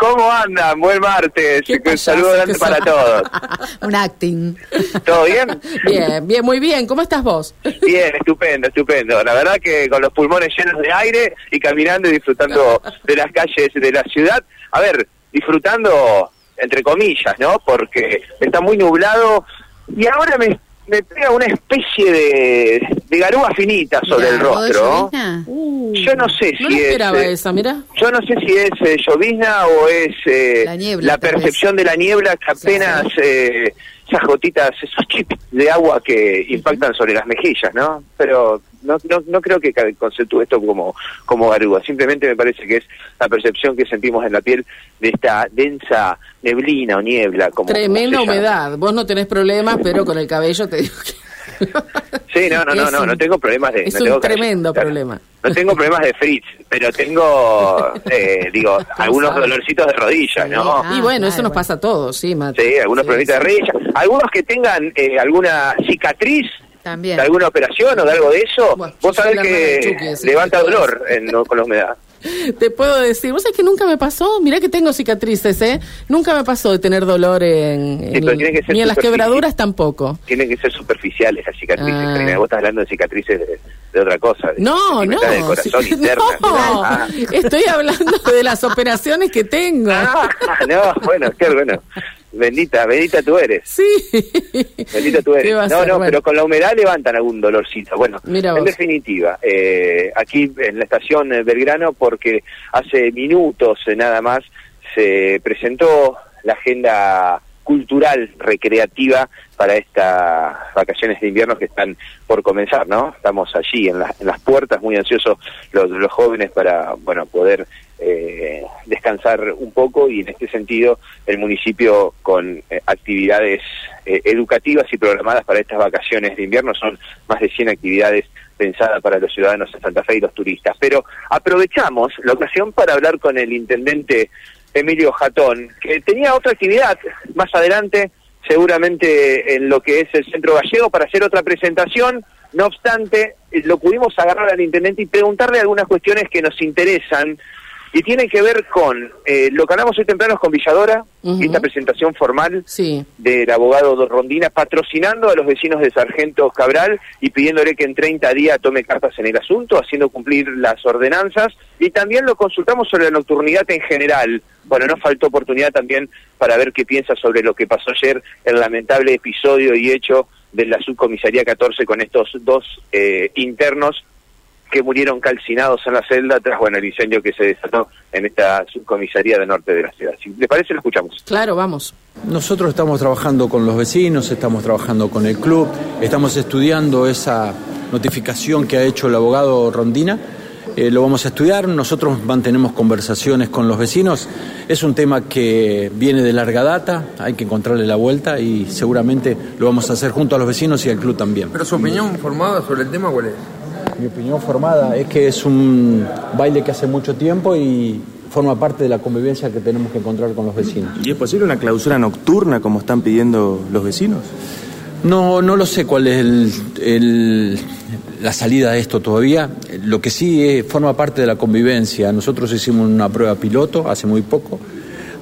¿Cómo andan? Buen martes. Un saludo grande para todos. Un acting. ¿Todo bien? Bien, bien, muy bien. ¿Cómo estás vos? Bien, estupendo, estupendo. La verdad que con los pulmones llenos de aire y caminando y disfrutando de las calles de la ciudad. A ver, disfrutando entre comillas, ¿no? Porque está muy nublado y ahora me me pega una especie de, de garúa finita sobre el rostro. Uh, yo no sé si no esperaba es. eh, esa, mira. Yo no sé si es eh, llovizna o es eh, La niebla, tal percepción de la niebla que apenas eh, esas gotitas, esos chips de agua que impactan sobre las mejillas, ¿no? Pero no, no, no creo que conceptúe esto como, como garúa. Simplemente me parece que es la percepción que sentimos en la piel de esta densa neblina o niebla. Como, Tremenda como humedad. Vos no tenés problemas, pero con el cabello te digo que... Sí, no, no, no, Es no, un- no tengo problemas de... es no un tremendo problema. No tengo problemas de fritz, pero tengo, eh, digo, algunos dolorcitos de rodilla, ¿no? Ah, y bueno, eso claro, nos pasa a todos, sí, Mate. Sí, algunos Sí, problemitas de rodilla. Algunos que tengan eh, alguna cicatriz También. de alguna operación o de algo de eso, Bueno, vos sabés que Chucky, levanta dolor en, con la humedad. Te puedo decir, vos sabés que nunca me pasó, mirá que tengo cicatrices, ¿eh? Nunca me pasó de tener dolor en, en- pero tiene que ser ni en las quebraduras tampoco. Tienen que ser superficiales las cicatrices, Ah. Karina. Vos estás hablando de cicatrices de, de otra cosa. de No, no, del corazón sí, no, Ah. estoy hablando de las operaciones que tengo. Ah, no, bueno, qué bueno. Bendita, bendita tú eres. Sí. Bendita tú ¿Qué eres. No, ser? no, Bueno. pero con la humedad levantan algún dolorcito. Bueno, Mira en definitiva, eh, aquí en la estación eh, Belgrano, porque hace minutos eh, nada más se presentó la agenda cultural recreativa para estas vacaciones de invierno que están por comenzar, ¿no? Estamos allí en, la- en las puertas, muy ansiosos los, los jóvenes para, bueno, poder eh, descansar un poco y en este sentido el municipio con eh, actividades eh, educativas y programadas para estas vacaciones de invierno son más de 100 actividades pensadas para los ciudadanos de Santa Fe y los turistas. Pero aprovechamos la ocasión para hablar con el intendente Emilio Jatón, que tenía otra actividad más adelante, seguramente en lo que es el Centro Gallego, para hacer otra presentación. No obstante, lo pudimos agarrar al intendente y preguntarle algunas cuestiones que nos interesan y tienen que ver con eh, lo que hablamos hoy temprano con Villadora, esta presentación formal Sí. del abogado Don Rondina patrocinando a los vecinos de Sargento Cabral y pidiéndole que en 30 días tome cartas en el asunto, haciendo cumplir las ordenanzas y también lo consultamos sobre la nocturnidad en general. Bueno, no faltó oportunidad también para ver qué piensa sobre lo que pasó ayer, el lamentable episodio y hecho de la subcomisaría 14 con estos dos eh, internos que murieron calcinados en la celda tras bueno el incendio que se desató en esta subcomisaría del norte de la ciudad. Si les parece, lo escuchamos. Claro, vamos. Nosotros estamos trabajando con los vecinos, estamos trabajando con el club, estamos estudiando esa notificación que ha hecho el abogado Rondina. Eh, lo vamos a estudiar, nosotros mantenemos conversaciones con los vecinos. Es un tema que viene de larga data, hay que encontrarle la vuelta y seguramente lo vamos a hacer junto a los vecinos y al club también. Pero su opinión formada sobre el tema, ¿cuál es? Mi opinión formada es que es un baile que hace mucho tiempo y forma parte de la convivencia que tenemos que encontrar con los vecinos. ¿Y es posible una clausura nocturna como están pidiendo los vecinos? No, no lo sé cuál es el- el- la salida de esto todavía. Lo que sí eh, forma parte de la convivencia. Nosotros hicimos una prueba piloto hace muy poco,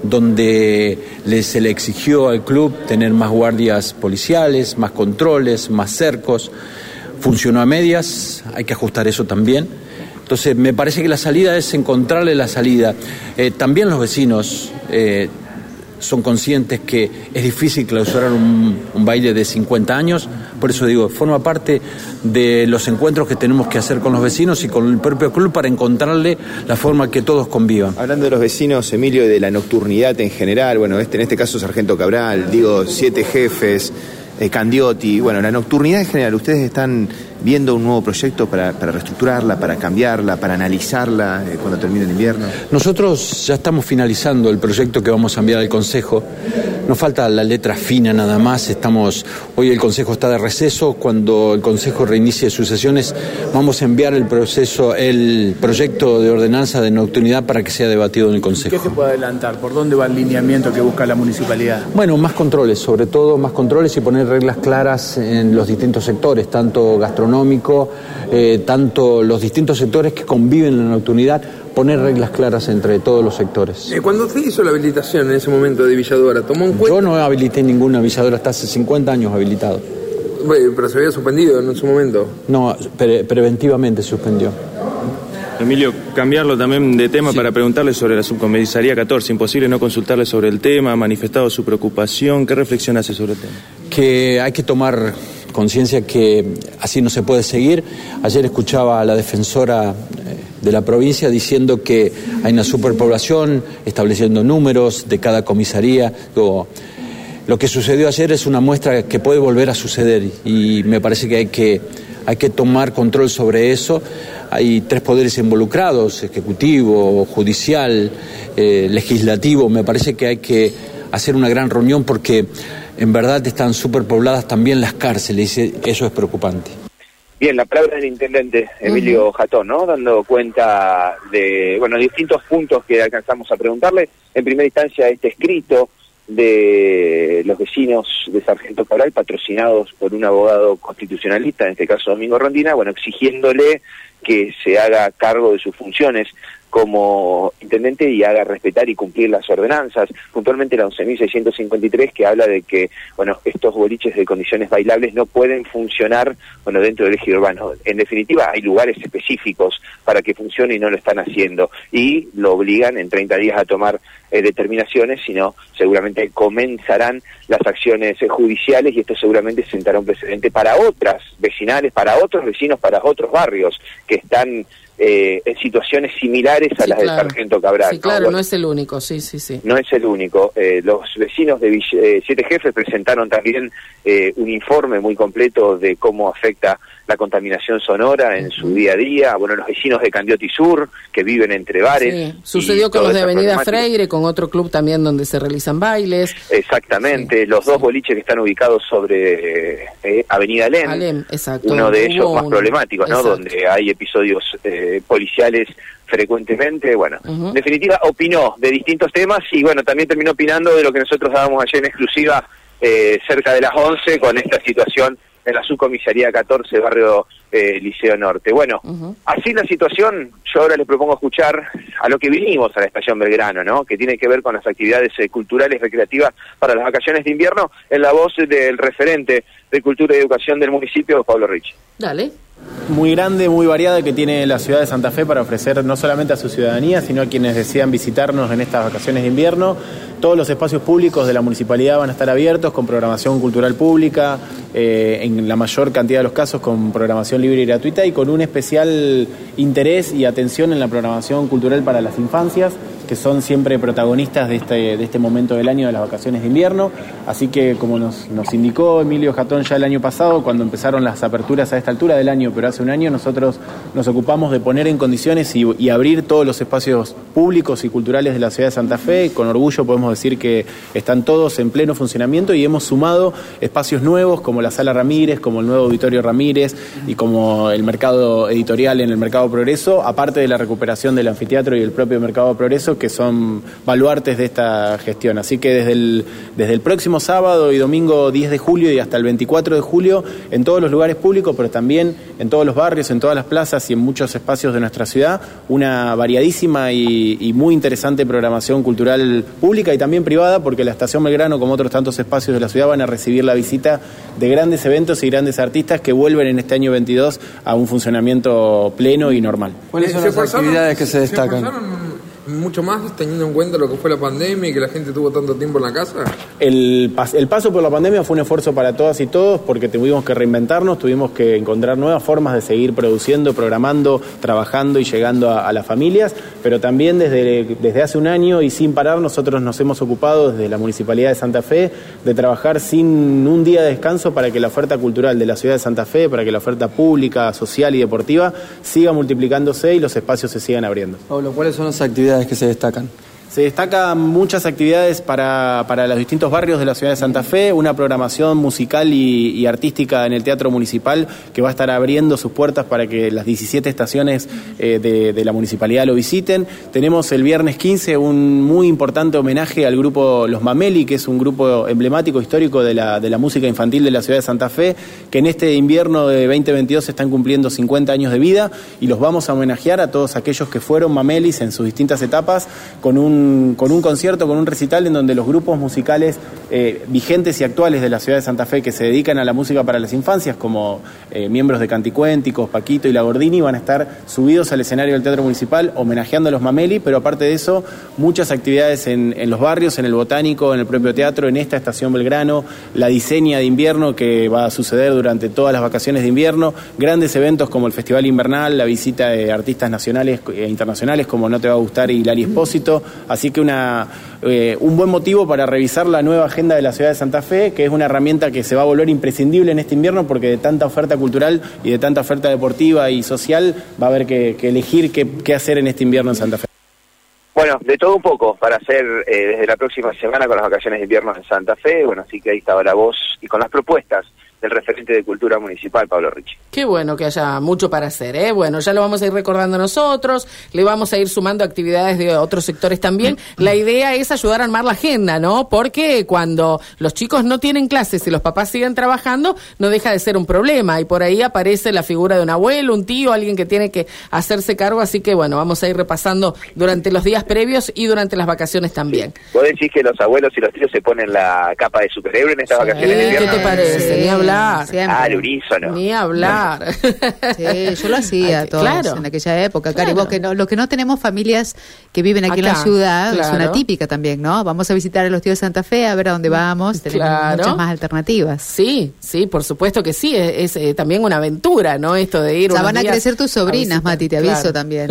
donde se le exigió al club tener más guardias policiales, más controles, más cercos. Funcionó a medias, hay que ajustar eso también. Entonces, me parece que la salida es encontrarle la salida. Eh, también los vecinos eh, son conscientes que es difícil clausurar un, un baile de 50 años, por eso digo, forma parte de los encuentros que tenemos que hacer con los vecinos y con el propio club para encontrarle la forma que todos convivan. Hablando de los vecinos, Emilio, de la nocturnidad en general, bueno, este, en este caso Sargento Cabral, digo, siete jefes, Candiotti, bueno, la nocturnidad en general, ¿ustedes están viendo un nuevo proyecto para, para reestructurarla, para cambiarla, para analizarla eh, cuando termine el invierno? Nosotros ya estamos finalizando el proyecto que vamos a enviar al Consejo. Nos falta la letra fina nada más. Estamos hoy el Consejo está de receso. Cuando el Consejo reinicie sus sesiones, vamos a enviar el proceso, el proyecto de ordenanza de nocturnidad para que sea debatido en el ¿Qué Consejo. se puede adelantar? ¿Por dónde va el lineamiento que busca la municipalidad? Bueno, más controles, sobre todo más controles y poner reglas claras en los distintos sectores, tanto gastronómico, eh, tanto los distintos sectores que conviven en la nocturnidad, poner reglas claras entre todos los sectores. Eh, cuando usted hizo la habilitación en ese momento de Villadora, ¿tomó en cuenta? Yo no habilité ninguna avisadora, hasta hace 50 años habilitado. Pero se había suspendido en su momento. No, pre- preventivamente suspendió. Emilio, cambiarlo también de tema para preguntarle sobre la subcomisaría 14. Imposible no consultarle sobre el tema, ha manifestado su preocupación. ¿Qué reflexión hace sobre el tema? que hay que tomar conciencia que así no se puede seguir. Ayer escuchaba a la defensora eh, de la provincia diciendo que hay una superpoblación, estableciendo números de cada comisaría. Lo que sucedió ayer es una muestra que puede volver a suceder y me parece que hay que, hay que tomar control sobre eso. Hay tres poderes involucrados, ejecutivo, judicial, eh, legislativo. Me parece que hay que hacer una gran reunión porque en verdad están superpobladas también las cárceles y eso es preocupante. Bien, la palabra del intendente Emilio Jatón, ¿no? Dando cuenta de, bueno, distintos puntos que alcanzamos a preguntarle. En primera instancia, este escrito de los vecinos de Sargento Cabral, patrocinados por un abogado constitucionalista, en este caso Domingo Rondina, bueno, exigiéndole que se haga cargo de sus funciones como intendente y haga respetar y cumplir las ordenanzas, puntualmente la 11.653 que habla de que, bueno, estos boliches de condiciones bailables no pueden funcionar, bueno, dentro del eje urbano. En definitiva, hay lugares específicos para que funcione y no lo están haciendo. Y lo obligan en 30 días a tomar eh, determinaciones, sino seguramente comenzarán las acciones eh, judiciales y esto seguramente sentará un precedente para otras vecinales, para otros vecinos, para otros barrios que están eh, en situaciones similares a Sí, las claro. del Sargento Cabral. Sí, ¿no? claro, Bueno, no es el único, sí, sí, sí. no es el único. Eh, los vecinos de Vill- eh, Siete Jefes presentaron también eh, un informe muy completo de cómo afecta la contaminación sonora en su día a día. Bueno, los vecinos de Candioti Sur, que viven entre bares. Sí. Sucedió con los de Avenida. Freire, con otro club también donde se realizan bailes. Exactamente, Sí, los dos boliches que están ubicados sobre eh, Avenida Alem, Alem, exacto. uno de ellos Hubo más uno. problemáticos, ¿no? Exacto. Donde hay episodios eh, policiales frecuentemente, bueno, en definitiva opinó de distintos temas y bueno, también terminó opinando de lo que nosotros dábamos ayer en exclusiva eh, cerca de las 11 con esta situación en la subcomisaría 14, barrio eh, Liceo Norte. Bueno, así la situación, yo ahora les propongo escuchar a lo que vinimos a la estación Belgrano, ¿no? Que tiene que ver con las actividades eh, culturales recreativas para las vacaciones de invierno, en la voz del referente de Cultura y Educación del municipio, Pablo Ricci. Dale. Muy grande, muy variada que tiene la ciudad de Santa Fe para ofrecer no solamente a su ciudadanía, sino a quienes desean visitarnos en estas vacaciones de invierno. Todos los espacios públicos de la municipalidad van a estar abiertos con programación cultural pública, eh, en la mayor cantidad de los casos con programación libre y gratuita y con un especial interés y atención en la programación cultural para las infancias que son siempre protagonistas de este, de este momento del año de las vacaciones de invierno. Así que, como nos, indicó Emilio Jatón ya el año pasado, cuando empezaron las aperturas a esta altura del año, pero hace un año, nosotros nos ocupamos de poner en condiciones y, y abrir todos los espacios públicos y culturales de la ciudad de Santa Fe. Con orgullo podemos decir que están todos en pleno funcionamiento y hemos sumado espacios nuevos como la Sala Ramírez, como el nuevo Auditorio Ramírez y como el mercado editorial en el Mercado Progreso, aparte de la recuperación del anfiteatro y el propio Mercado Progreso, que son baluartes de esta gestión. Así que desde el, desde el próximo sábado y domingo 10 de julio y hasta el 24 de julio, en todos los lugares públicos, pero también en todos los barrios, en todas las plazas y en muchos espacios de nuestra ciudad, una variadísima y, y muy interesante programación cultural pública y también privada, porque la Estación Belgrano, como otros tantos espacios de la ciudad, van a recibir la visita de grandes eventos y grandes artistas que vuelven en este año 22 a un funcionamiento pleno y normal. ¿Cuáles son las actividades que se destacan? Mucho más teniendo en cuenta lo que fue la pandemia y que la gente tuvo tanto tiempo en la casa? El, pas- el paso por la pandemia fue un esfuerzo para todas y todos porque tuvimos que reinventarnos, tuvimos que encontrar nuevas formas de seguir produciendo, programando, trabajando y llegando a, a las familias, pero también desde, desde hace un año y sin parar nosotros nos hemos ocupado desde la Municipalidad de Santa Fe de trabajar sin un día de descanso para que la oferta cultural de la ciudad de Santa Fe, para que la oferta pública, social y deportiva siga multiplicándose y los espacios se sigan abriendo. Pablo, ¿cuáles son las actividades que se destacan? Se destacan muchas actividades para, para los distintos barrios de la ciudad de Santa Fe, una programación musical y, artística en el Teatro Municipal que va a estar abriendo sus puertas para que las 17 estaciones eh, de, de la municipalidad lo visiten. Tenemos el viernes 15 un muy importante homenaje al grupo Los Mameli, que es un grupo emblemático histórico de la, de la música infantil de la ciudad de Santa Fe, que en este invierno de 2022 están cumpliendo 50 años de vida y los vamos a homenajear a todos aquellos que fueron Mamelis en sus distintas etapas con un, con un concierto, con un recital en donde los grupos musicales eh, vigentes y actuales de la ciudad de Santa Fe que se dedican a la música para las infancias, como eh, miembros de Canticuénticos, Paquito y Lagordini, van a estar subidos al escenario del Teatro Municipal homenajeando a los Mameli, pero aparte de eso, muchas actividades en, los barrios, en el Botánico, en el propio teatro, en esta estación Belgrano, la diseña de invierno que va a suceder durante todas las vacaciones de invierno, grandes eventos como el Festival Invernal, la visita de artistas nacionales e internacionales como No Te Va a Gustar y Hilari Espósito, así que una, eh, un buen motivo para revisar la nueva agenda de la ciudad de Santa Fe, que es una herramienta que se va a volver imprescindible en este invierno porque de tanta oferta cultural y de tanta oferta deportiva y social va a haber que, que elegir qué, qué hacer en este invierno en Santa Fe. Bueno, de todo un poco para hacer eh, desde la próxima semana con las vacaciones de invierno en Santa Fe. Bueno, así que ahí estaba la voz y con las propuestas del referente de Cultura Municipal, Pablo Ricci. Qué bueno que haya mucho para hacer, ¿eh? Bueno, ya lo vamos a ir recordando nosotros, le vamos a ir sumando actividades de otros sectores también. La idea es ayudar a armar la agenda, ¿no? Porque cuando los chicos no tienen clases y los papás siguen trabajando, no deja de ser un problema y por ahí aparece la figura de un abuelo, un tío, alguien que tiene que hacerse cargo, así que bueno, vamos a ir repasando durante los días previos y durante las vacaciones también. ¿Vos decís que los abuelos y los tíos se ponen la capa de superhéroe en estas vacaciones de ¿Qué te parece? Ni hablar. Siempre. Ah, unísono. Ni hablar. Sí, yo lo hacía Ay, todos claro. en aquella época. Cari, Claro. vos que no, los que no tenemos familias que viven aquí en la ciudad, es una típica también, ¿no? Vamos a visitar a los tíos de Santa Fe, a ver a dónde vamos. Tenemos Claro. muchas más alternativas. Sí, sí, por supuesto que sí, es, es, eh, también una aventura, ¿no? Esto de ir Ya van a días crecer tus sobrinas. Mati, te aviso Claro. también.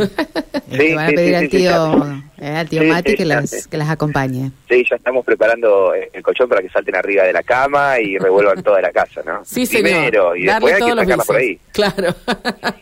Sí, Te van a pedir sí, al sí, sí, tío. Eh, al tío Sí, Mati sí, que las, que las acompañe. Sí, ya estamos preparando el colchón para que salten arriba de la cama y revuelvan toda la casa, ¿no? Sí, señor. Primero, y Darle después hay que todos los sacarla por ahí. Claro.